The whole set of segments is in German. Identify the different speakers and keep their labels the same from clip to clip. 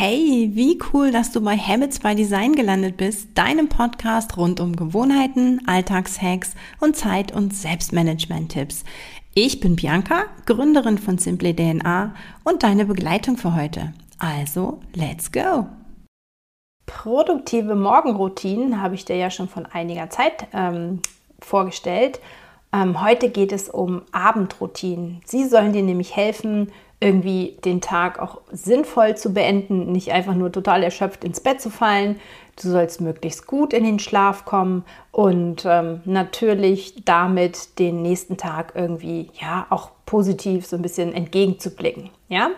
Speaker 1: Hey, wie cool, dass du bei Habits by Design gelandet bist, deinem Podcast rund um Gewohnheiten, Alltagshacks und Zeit- und Selbstmanagement-Tipps. Ich bin Bianca, Gründerin von Simply DNA und deine Begleitung für heute. Also, let's go!
Speaker 2: Produktive Morgenroutinen habe ich dir ja schon von einiger Zeit ähm, vorgestellt. Ähm, heute geht es um Abendroutinen. Sie sollen dir nämlich helfen, irgendwie den Tag auch sinnvoll zu beenden, nicht einfach nur total erschöpft ins Bett zu fallen. Du sollst möglichst gut in den Schlaf kommen und ähm, natürlich damit den nächsten Tag irgendwie ja auch positiv so ein bisschen entgegenzublicken. Ja,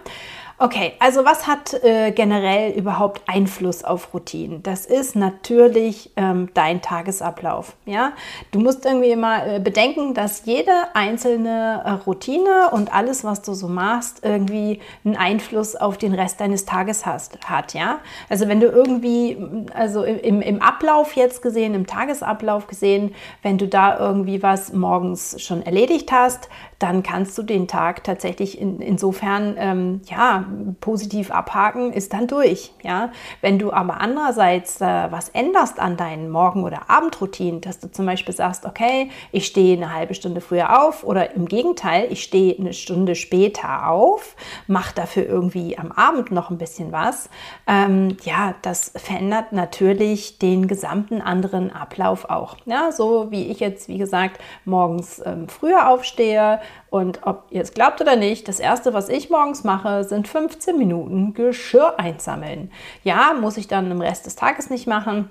Speaker 2: Okay, also was hat äh, generell überhaupt Einfluss auf Routinen? Das ist natürlich ähm, dein Tagesablauf. Ja, du musst irgendwie immer äh, bedenken, dass jede einzelne äh, Routine und alles, was du so machst, irgendwie einen Einfluss auf den Rest deines Tages hast, hat. Ja, also wenn du irgendwie, also im, im Ablauf jetzt gesehen, im Tagesablauf gesehen, wenn du da irgendwie was morgens schon erledigt hast, dann kannst du den Tag tatsächlich in, insofern ähm, ja positiv abhaken, ist dann durch. Ja, wenn du aber andererseits äh, was änderst an deinen Morgen- oder Abendroutinen, dass du zum Beispiel sagst, okay, ich stehe eine halbe Stunde früher auf oder im Gegenteil, ich stehe eine Stunde später auf, mache dafür irgendwie am Abend noch ein bisschen was. Ähm, ja, das verändert natürlich den gesamten anderen Ablauf auch. Ja, so wie ich jetzt, wie gesagt, morgens ähm, früher aufstehe, und ob ihr es glaubt oder nicht, das erste, was ich morgens mache, sind 15 Minuten Geschirr einsammeln. Ja, muss ich dann im Rest des Tages nicht machen.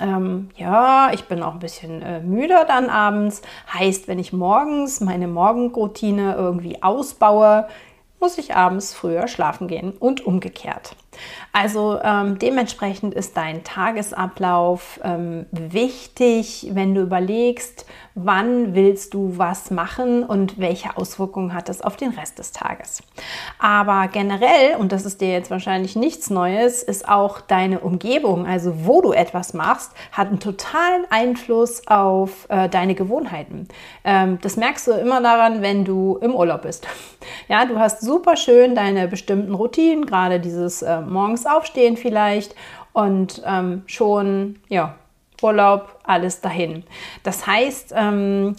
Speaker 2: Ähm, ja, ich bin auch ein bisschen äh, müder dann abends. Heißt, wenn ich morgens meine Morgenroutine irgendwie ausbaue, muss ich abends früher schlafen gehen und umgekehrt. Also ähm, dementsprechend ist dein Tagesablauf ähm, wichtig, wenn du überlegst, wann willst du was machen und welche Auswirkungen hat es auf den Rest des Tages. Aber generell, und das ist dir jetzt wahrscheinlich nichts Neues, ist auch deine Umgebung, also wo du etwas machst, hat einen totalen Einfluss auf äh, deine Gewohnheiten. Ähm, das merkst du immer daran, wenn du im Urlaub bist. Ja, du hast super schön deine bestimmten Routinen, gerade dieses äh, morgens aufstehen vielleicht und ähm, schon, ja, Urlaub, alles dahin. Das heißt, ähm,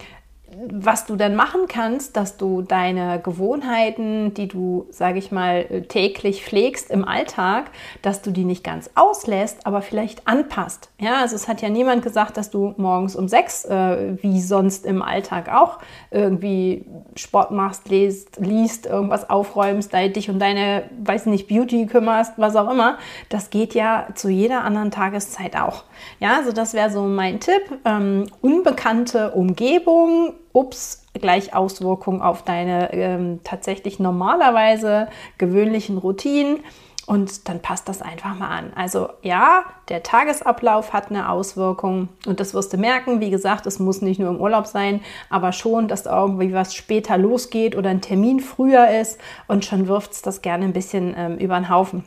Speaker 2: was du dann machen kannst, dass du deine Gewohnheiten, die du, sage ich mal, täglich pflegst im Alltag, dass du die nicht ganz auslässt, aber vielleicht anpasst. Ja, also es hat ja niemand gesagt, dass du morgens um sechs, äh, wie sonst im Alltag auch, irgendwie Sport machst, liest, liest irgendwas aufräumst, dich um deine, weiß nicht, Beauty kümmerst, was auch immer. Das geht ja zu jeder anderen Tageszeit auch. Ja, also das wäre so mein Tipp. Ähm, unbekannte Umgebung ups, gleich Auswirkungen auf deine ähm, tatsächlich normalerweise gewöhnlichen Routinen. Und dann passt das einfach mal an. Also ja, der Tagesablauf hat eine Auswirkung und das wirst du merken. Wie gesagt, es muss nicht nur im Urlaub sein, aber schon, dass irgendwie was später losgeht oder ein Termin früher ist und schon wirft es das gerne ein bisschen ähm, über den Haufen.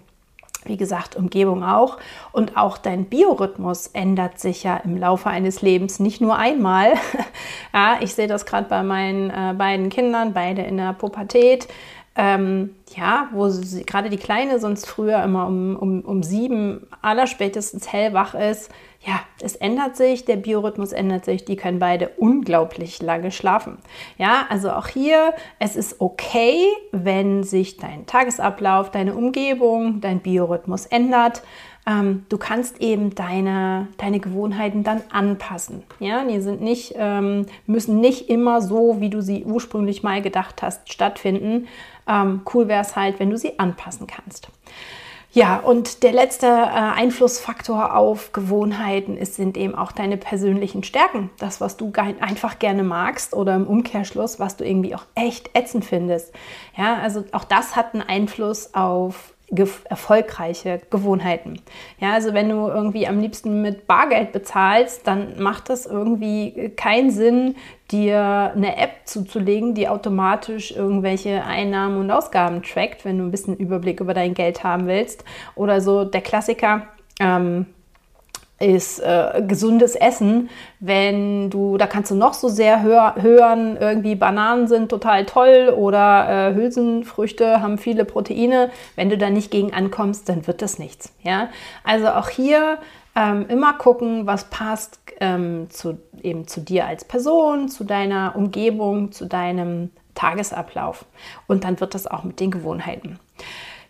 Speaker 2: Wie gesagt, Umgebung auch. Und auch dein Biorhythmus ändert sich ja im Laufe eines Lebens nicht nur einmal. ja, ich sehe das gerade bei meinen äh, beiden Kindern, beide in der Pubertät. Ähm, ja, wo sie, gerade die Kleine sonst früher immer um, um, um sieben allerspätestens hellwach ist. Ja, es ändert sich, der Biorhythmus ändert sich, die können beide unglaublich lange schlafen. Ja, also auch hier, es ist okay, wenn sich dein Tagesablauf, deine Umgebung, dein Biorhythmus ändert. Ähm, du kannst eben deine, deine Gewohnheiten dann anpassen. Ja, die sind nicht, ähm, müssen nicht immer so, wie du sie ursprünglich mal gedacht hast, stattfinden. Ähm, cool wäre es halt, wenn du sie anpassen kannst. Ja, und der letzte äh, Einflussfaktor auf Gewohnheiten ist, sind eben auch deine persönlichen Stärken. Das, was du einfach gerne magst oder im Umkehrschluss, was du irgendwie auch echt ätzend findest. Ja, also auch das hat einen Einfluss auf erfolgreiche Gewohnheiten. Ja, also wenn du irgendwie am liebsten mit Bargeld bezahlst, dann macht das irgendwie keinen Sinn, dir eine App zuzulegen, die automatisch irgendwelche Einnahmen und Ausgaben trackt, wenn du ein bisschen Überblick über dein Geld haben willst. Oder so der Klassiker. Ähm, ist äh, gesundes Essen, wenn du, da kannst du noch so sehr hör, hören, irgendwie Bananen sind total toll oder äh, Hülsenfrüchte haben viele Proteine. Wenn du da nicht gegen ankommst, dann wird das nichts. Ja? Also auch hier ähm, immer gucken, was passt ähm, zu, eben zu dir als Person, zu deiner Umgebung, zu deinem Tagesablauf. Und dann wird das auch mit den Gewohnheiten.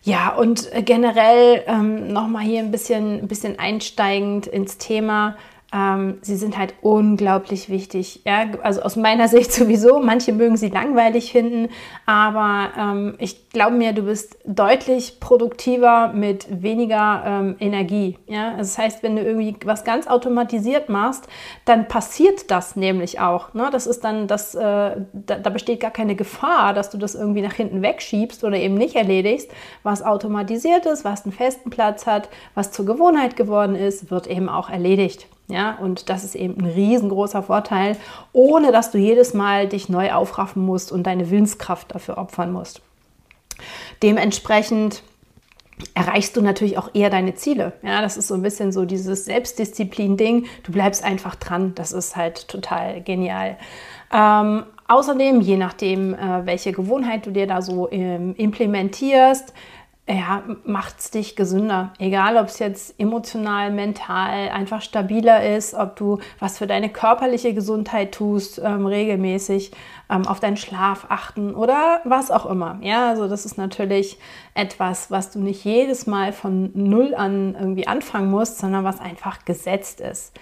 Speaker 2: Ja, und äh, generell ähm, nochmal hier ein bisschen, ein bisschen einsteigend ins Thema ähm, sie sind halt unglaublich wichtig. Ja? Also aus meiner Sicht sowieso. Manche mögen sie langweilig finden, aber ähm, ich glaube mir, du bist deutlich produktiver mit weniger ähm, Energie. Ja? Das heißt, wenn du irgendwie was ganz automatisiert machst, dann passiert das nämlich auch. Ne? Das ist dann, das, äh, da, da besteht gar keine Gefahr, dass du das irgendwie nach hinten wegschiebst oder eben nicht erledigst. Was automatisiert ist, was einen festen Platz hat, was zur Gewohnheit geworden ist, wird eben auch erledigt. Ja, und das ist eben ein riesengroßer Vorteil, ohne dass du jedes Mal dich neu aufraffen musst und deine Willenskraft dafür opfern musst. Dementsprechend erreichst du natürlich auch eher deine Ziele. Ja, das ist so ein bisschen so dieses Selbstdisziplin-Ding. Du bleibst einfach dran. Das ist halt total genial. Ähm, außerdem, je nachdem, äh, welche Gewohnheit du dir da so ähm, implementierst, ja, macht es dich gesünder. Egal, ob es jetzt emotional, mental einfach stabiler ist, ob du was für deine körperliche Gesundheit tust, ähm, regelmäßig ähm, auf deinen Schlaf achten oder was auch immer. Ja, also das ist natürlich etwas, was du nicht jedes Mal von Null an irgendwie anfangen musst, sondern was einfach gesetzt ist.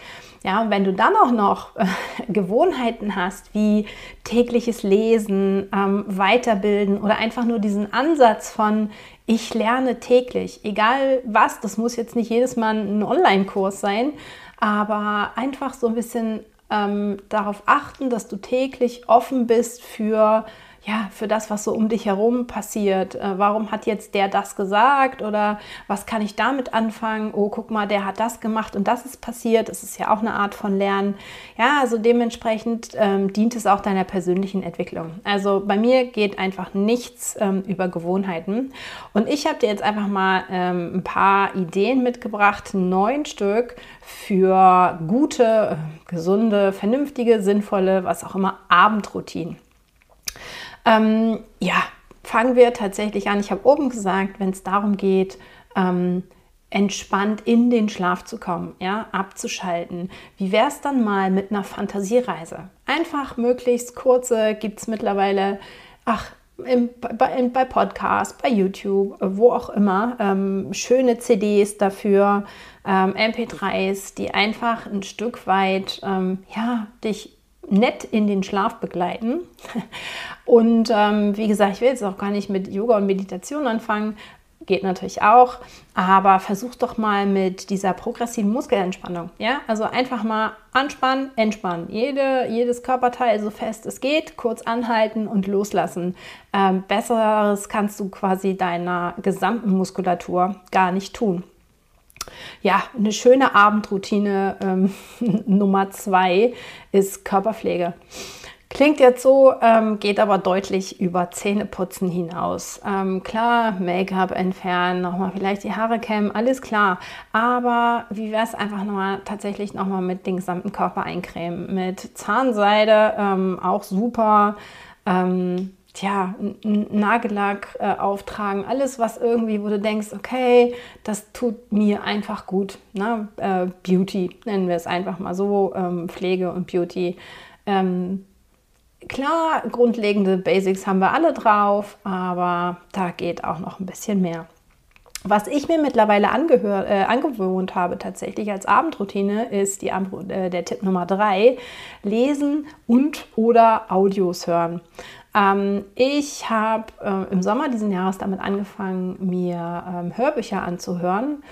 Speaker 2: Ja, und wenn du dann auch noch äh, Gewohnheiten hast, wie tägliches Lesen, ähm, Weiterbilden oder einfach nur diesen Ansatz von, ich lerne täglich, egal was, das muss jetzt nicht jedes Mal ein Online-Kurs sein, aber einfach so ein bisschen ähm, darauf achten, dass du täglich offen bist für ja, für das, was so um dich herum passiert. Äh, warum hat jetzt der das gesagt oder was kann ich damit anfangen? Oh, guck mal, der hat das gemacht und das ist passiert. Das ist ja auch eine Art von Lernen. Ja, also dementsprechend ähm, dient es auch deiner persönlichen Entwicklung. Also bei mir geht einfach nichts ähm, über Gewohnheiten. Und ich habe dir jetzt einfach mal ähm, ein paar Ideen mitgebracht, neun Stück für gute, äh, gesunde, vernünftige, sinnvolle, was auch immer, Abendroutinen. Ähm, ja, fangen wir tatsächlich an. Ich habe oben gesagt, wenn es darum geht, ähm, entspannt in den Schlaf zu kommen, ja, abzuschalten. Wie wäre es dann mal mit einer Fantasiereise? Einfach möglichst kurze, gibt es mittlerweile, ach, im, bei, bei Podcasts, bei YouTube, wo auch immer, ähm, schöne CDs dafür, ähm, MP3s, die einfach ein Stück weit, ähm, ja, dich nett in den Schlaf begleiten. Und ähm, wie gesagt, ich will jetzt auch gar nicht mit Yoga und Meditation anfangen. Geht natürlich auch, aber versuch doch mal mit dieser progressiven Muskelentspannung. Ja, also einfach mal anspannen, entspannen. Jede, jedes Körperteil so fest es geht, kurz anhalten und loslassen. Ähm, Besseres kannst du quasi deiner gesamten Muskulatur gar nicht tun. Ja, eine schöne Abendroutine ähm, Nummer zwei ist Körperpflege. Klingt jetzt so, ähm, geht aber deutlich über Zähneputzen hinaus. Ähm, klar, Make-up entfernen, nochmal vielleicht die Haare kämmen, alles klar. Aber wie wäre es einfach nochmal tatsächlich nochmal mit dem gesamten Körper eincremen? Mit Zahnseide, ähm, auch super. Ähm, tja, Nagellack äh, auftragen, alles, was irgendwie, wo du denkst, okay, das tut mir einfach gut. Ne? Äh, Beauty, nennen wir es einfach mal so, ähm, Pflege und Beauty. Ähm, klar, grundlegende Basics haben wir alle drauf, aber da geht auch noch ein bisschen mehr. Was ich mir mittlerweile äh, angewohnt habe tatsächlich als Abendroutine ist die, äh, der Tipp Nummer drei, lesen und oder Audios hören. Ähm, ich habe äh, im Sommer diesen Jahres damit angefangen, mir ähm, Hörbücher anzuhören.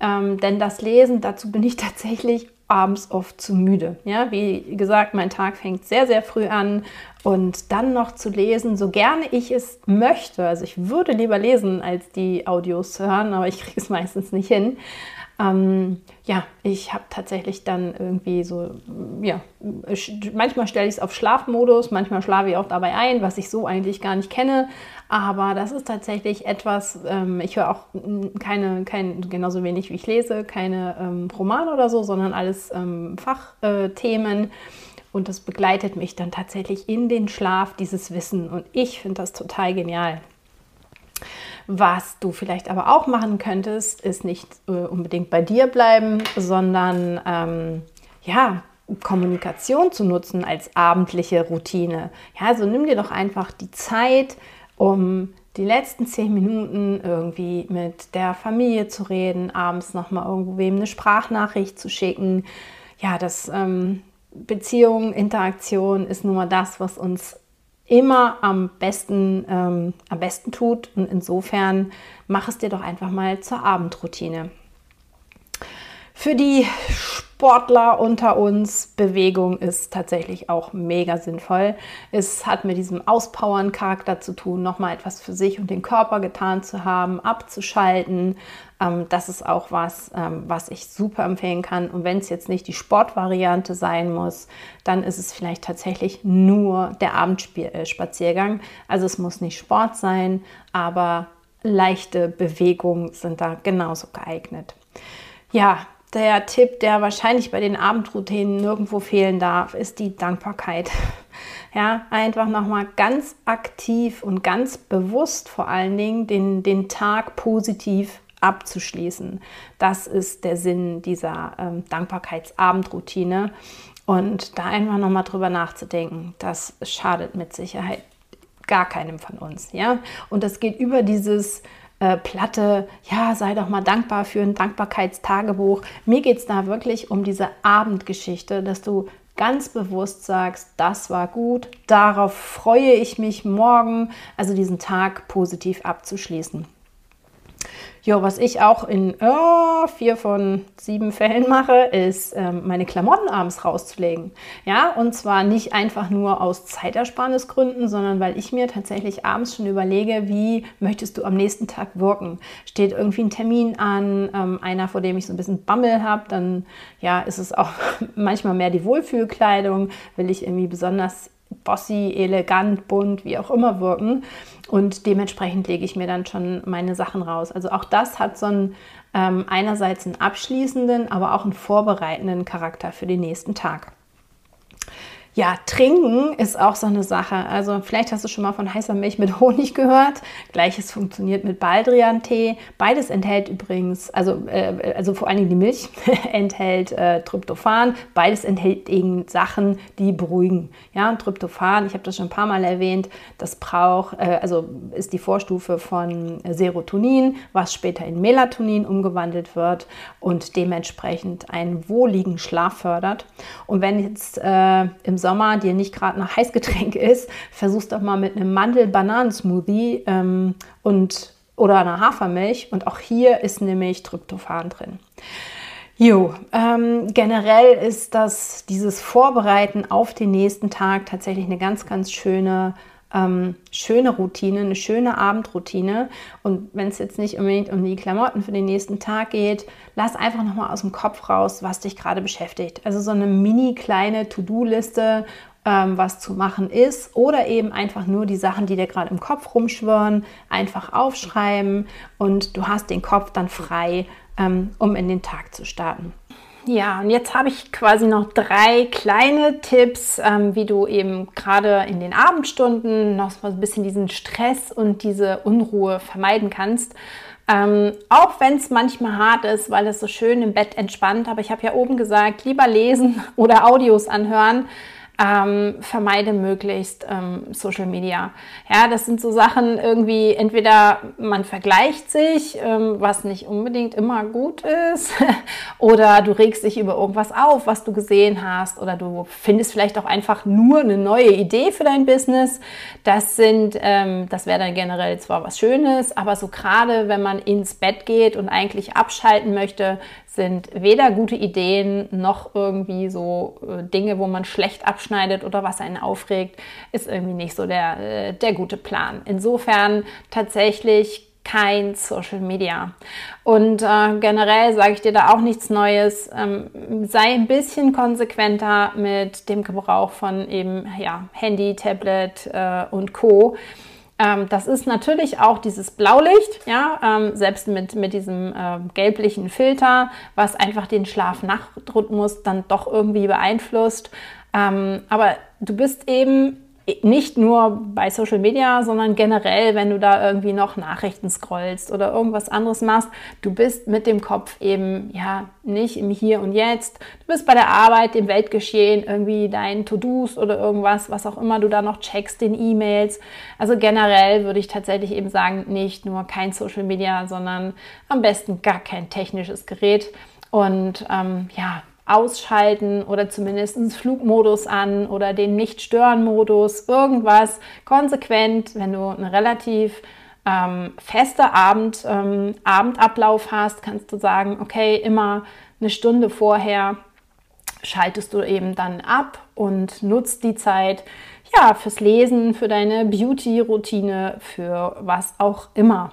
Speaker 2: Ähm, denn das Lesen, dazu bin ich tatsächlich abends oft zu müde. Ja, wie gesagt, mein Tag fängt sehr, sehr früh an und dann noch zu lesen, so gerne ich es möchte. Also ich würde lieber lesen, als die Audios hören, aber ich kriege es meistens nicht hin. Ähm, ja, ich habe tatsächlich dann irgendwie so, ja, manchmal stelle ich es auf Schlafmodus, manchmal schlafe ich auch dabei ein, was ich so eigentlich gar nicht kenne. Aber das ist tatsächlich etwas, ähm, ich höre auch keine, kein, genauso wenig wie ich lese, keine ähm, Romane oder so, sondern alles ähm, Fachthemen. Äh, und das begleitet mich dann tatsächlich in den Schlaf, dieses Wissen. Und ich finde das total genial. Was du vielleicht aber auch machen könntest, ist nicht äh, unbedingt bei dir bleiben, sondern ähm, ja, Kommunikation zu nutzen als abendliche Routine. Ja, also nimm dir doch einfach die Zeit, um die letzten zehn Minuten irgendwie mit der Familie zu reden, abends nochmal irgendwem eine Sprachnachricht zu schicken. Ja, das ähm, Beziehung, Interaktion ist nun mal das, was uns immer am besten, ähm, am besten tut. Und insofern mach es dir doch einfach mal zur Abendroutine. Für die Sportler unter uns, Bewegung ist tatsächlich auch mega sinnvoll. Es hat mit diesem Auspowern-Charakter zu tun, nochmal etwas für sich und den Körper getan zu haben, abzuschalten. Ähm, das ist auch was, ähm, was ich super empfehlen kann. Und wenn es jetzt nicht die Sportvariante sein muss, dann ist es vielleicht tatsächlich nur der Abendspaziergang. Also es muss nicht Sport sein, aber leichte Bewegungen sind da genauso geeignet. Ja, der Tipp, der wahrscheinlich bei den Abendroutinen nirgendwo fehlen darf, ist die Dankbarkeit. Ja, einfach nochmal ganz aktiv und ganz bewusst vor allen Dingen den, den Tag positiv abzuschließen. Das ist der Sinn dieser ähm, Dankbarkeitsabendroutine. Und da einfach nochmal drüber nachzudenken, das schadet mit Sicherheit gar keinem von uns. Ja? Und das geht über dieses äh, Platte, ja, sei doch mal dankbar für ein Dankbarkeitstagebuch. Mir geht es da wirklich um diese Abendgeschichte, dass du ganz bewusst sagst, das war gut, darauf freue ich mich morgen, also diesen Tag positiv abzuschließen. Ja, was ich auch in oh, vier von sieben Fällen mache, ist ähm, meine Klamotten abends rauszulegen. Ja, und zwar nicht einfach nur aus Zeitersparnisgründen, sondern weil ich mir tatsächlich abends schon überlege, wie möchtest du am nächsten Tag wirken. Steht irgendwie ein Termin an, ähm, einer, vor dem ich so ein bisschen Bammel habe, dann ja, ist es auch manchmal mehr die Wohlfühlkleidung, will ich irgendwie besonders bossy, elegant, bunt, wie auch immer wirken. Und dementsprechend lege ich mir dann schon meine Sachen raus. Also auch das hat so einen ähm, einerseits einen abschließenden, aber auch einen vorbereitenden Charakter für den nächsten Tag. Ja, trinken ist auch so eine Sache. Also vielleicht hast du schon mal von heißer Milch mit Honig gehört. Gleiches funktioniert mit Baldrian-Tee. Beides enthält übrigens, also, äh, also vor allen Dingen die Milch enthält äh, Tryptophan. Beides enthält eben Sachen, die beruhigen. Ja, und Tryptophan, ich habe das schon ein paar Mal erwähnt, das braucht, äh, also ist die Vorstufe von Serotonin, was später in Melatonin umgewandelt wird und dementsprechend einen wohligen Schlaf fördert. Und wenn jetzt äh, im Sommer Sommer dir nicht gerade nach Heißgetränk ist, versuch's doch mal mit einem Mandel-Bananen-Smoothie ähm, und oder einer Hafermilch. Und auch hier ist nämlich Tryptophan drin. Jo, ähm, generell ist das dieses Vorbereiten auf den nächsten Tag tatsächlich eine ganz, ganz schöne ähm, schöne Routine, eine schöne Abendroutine. Und wenn es jetzt nicht unbedingt um die Klamotten für den nächsten Tag geht, lass einfach nochmal aus dem Kopf raus, was dich gerade beschäftigt. Also so eine mini kleine To-Do-Liste, ähm, was zu machen ist. Oder eben einfach nur die Sachen, die dir gerade im Kopf rumschwirren, einfach aufschreiben und du hast den Kopf dann frei, ähm, um in den Tag zu starten. Ja, und jetzt habe ich quasi noch drei kleine Tipps, ähm, wie du eben gerade in den Abendstunden noch so ein bisschen diesen Stress und diese Unruhe vermeiden kannst. Ähm, auch wenn es manchmal hart ist, weil es so schön im Bett entspannt, aber ich habe ja oben gesagt, lieber lesen oder Audios anhören ähm, vermeide möglichst ähm, Social Media. Ja, das sind so Sachen irgendwie, entweder man vergleicht sich, ähm, was nicht unbedingt immer gut ist, oder du regst dich über irgendwas auf, was du gesehen hast, oder du findest vielleicht auch einfach nur eine neue Idee für dein Business. Das sind, ähm, das wäre dann generell zwar was Schönes, aber so gerade wenn man ins Bett geht und eigentlich abschalten möchte, sind weder gute Ideen noch irgendwie so äh, Dinge, wo man schlecht abschneidet oder was einen aufregt, ist irgendwie nicht so der, äh, der gute Plan. Insofern tatsächlich kein Social Media. Und äh, generell sage ich dir da auch nichts Neues. Ähm, sei ein bisschen konsequenter mit dem Gebrauch von eben ja, Handy, Tablet äh, und Co. Ähm, das ist natürlich auch dieses Blaulicht, ja, ähm, selbst mit, mit diesem äh, gelblichen Filter, was einfach den Schlaf-Nacht-Rhythmus dann doch irgendwie beeinflusst. Ähm, aber du bist eben nicht nur bei Social Media, sondern generell, wenn du da irgendwie noch Nachrichten scrollst oder irgendwas anderes machst, du bist mit dem Kopf eben ja nicht im Hier und Jetzt. Du bist bei der Arbeit, dem Weltgeschehen, irgendwie deinen To-Dos oder irgendwas, was auch immer du da noch checkst, den E-Mails. Also generell würde ich tatsächlich eben sagen, nicht nur kein Social Media, sondern am besten gar kein technisches Gerät. Und ähm, ja, ausschalten oder zumindest Flugmodus an oder den Nicht-Stören-Modus, irgendwas konsequent, wenn du eine relativ ähm, feste Abend, ähm, Abendablauf hast, kannst du sagen, okay, immer eine Stunde vorher schaltest du eben dann ab und nutzt die Zeit ja fürs Lesen, für deine Beauty-Routine, für was auch immer.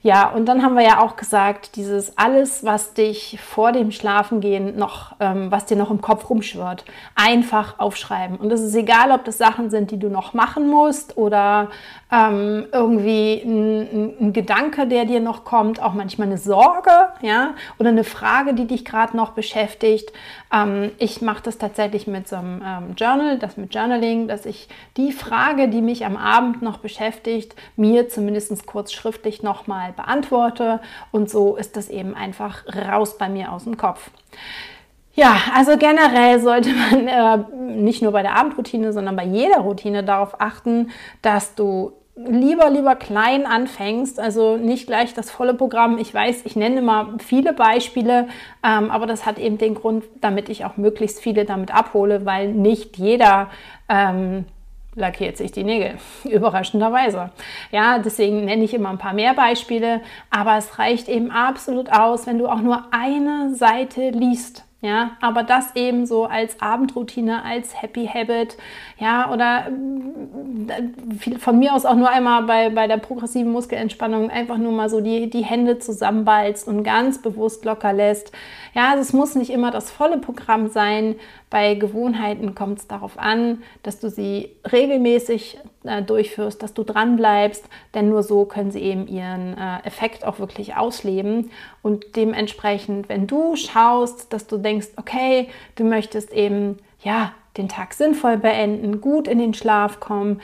Speaker 2: Ja, und dann haben wir ja auch gesagt, dieses alles, was dich vor dem Schlafengehen noch, ähm, was dir noch im Kopf rumschwirrt, einfach aufschreiben. Und es ist egal, ob das Sachen sind, die du noch machen musst oder ähm, irgendwie ein, ein, Gedanke, der dir noch kommt, auch manchmal eine Sorge, ja, oder eine Frage, die dich gerade noch beschäftigt. Ähm, ich mache das tatsächlich mit so einem ähm, Journal, das mit Journaling, dass ich die Frage, die mich am Abend noch beschäftigt, mir zumindest kurz schriftlich nochmal beantworte. Und so ist das eben einfach raus bei mir aus dem Kopf. Ja, also generell sollte man äh, nicht nur bei der Abendroutine, sondern bei jeder Routine darauf achten, dass du lieber, lieber klein anfängst, also nicht gleich das volle Programm. Ich weiß, ich nenne immer viele Beispiele, ähm, aber das hat eben den Grund, damit ich auch möglichst viele damit abhole, weil nicht jeder ähm, lackiert sich die Nägel, überraschenderweise. Ja, deswegen nenne ich immer ein paar mehr Beispiele, aber es reicht eben absolut aus, wenn du auch nur eine Seite liest. Ja, aber das eben so als Abendroutine, als Happy Habit, ja, oder äh, von mir aus auch nur einmal bei, bei der progressiven Muskelentspannung einfach nur mal so die, die Hände zusammenbalzt und ganz bewusst locker lässt. Ja, also es muss nicht immer das volle Programm sein. Bei Gewohnheiten kommt es darauf an, dass du sie regelmäßig äh, durchführst, dass du dran bleibst, denn nur so können sie eben ihren äh, Effekt auch wirklich ausleben. Und dementsprechend, wenn du schaust, dass du denkst, okay, du möchtest eben ja den Tag sinnvoll beenden, gut in den Schlaf kommen,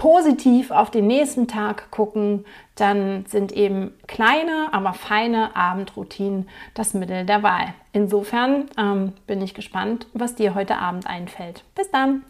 Speaker 2: positiv auf den nächsten Tag gucken, dann sind eben kleine, aber feine Abendroutinen das Mittel der Wahl. Insofern ähm, bin ich gespannt, was dir heute Abend einfällt. Bis dann!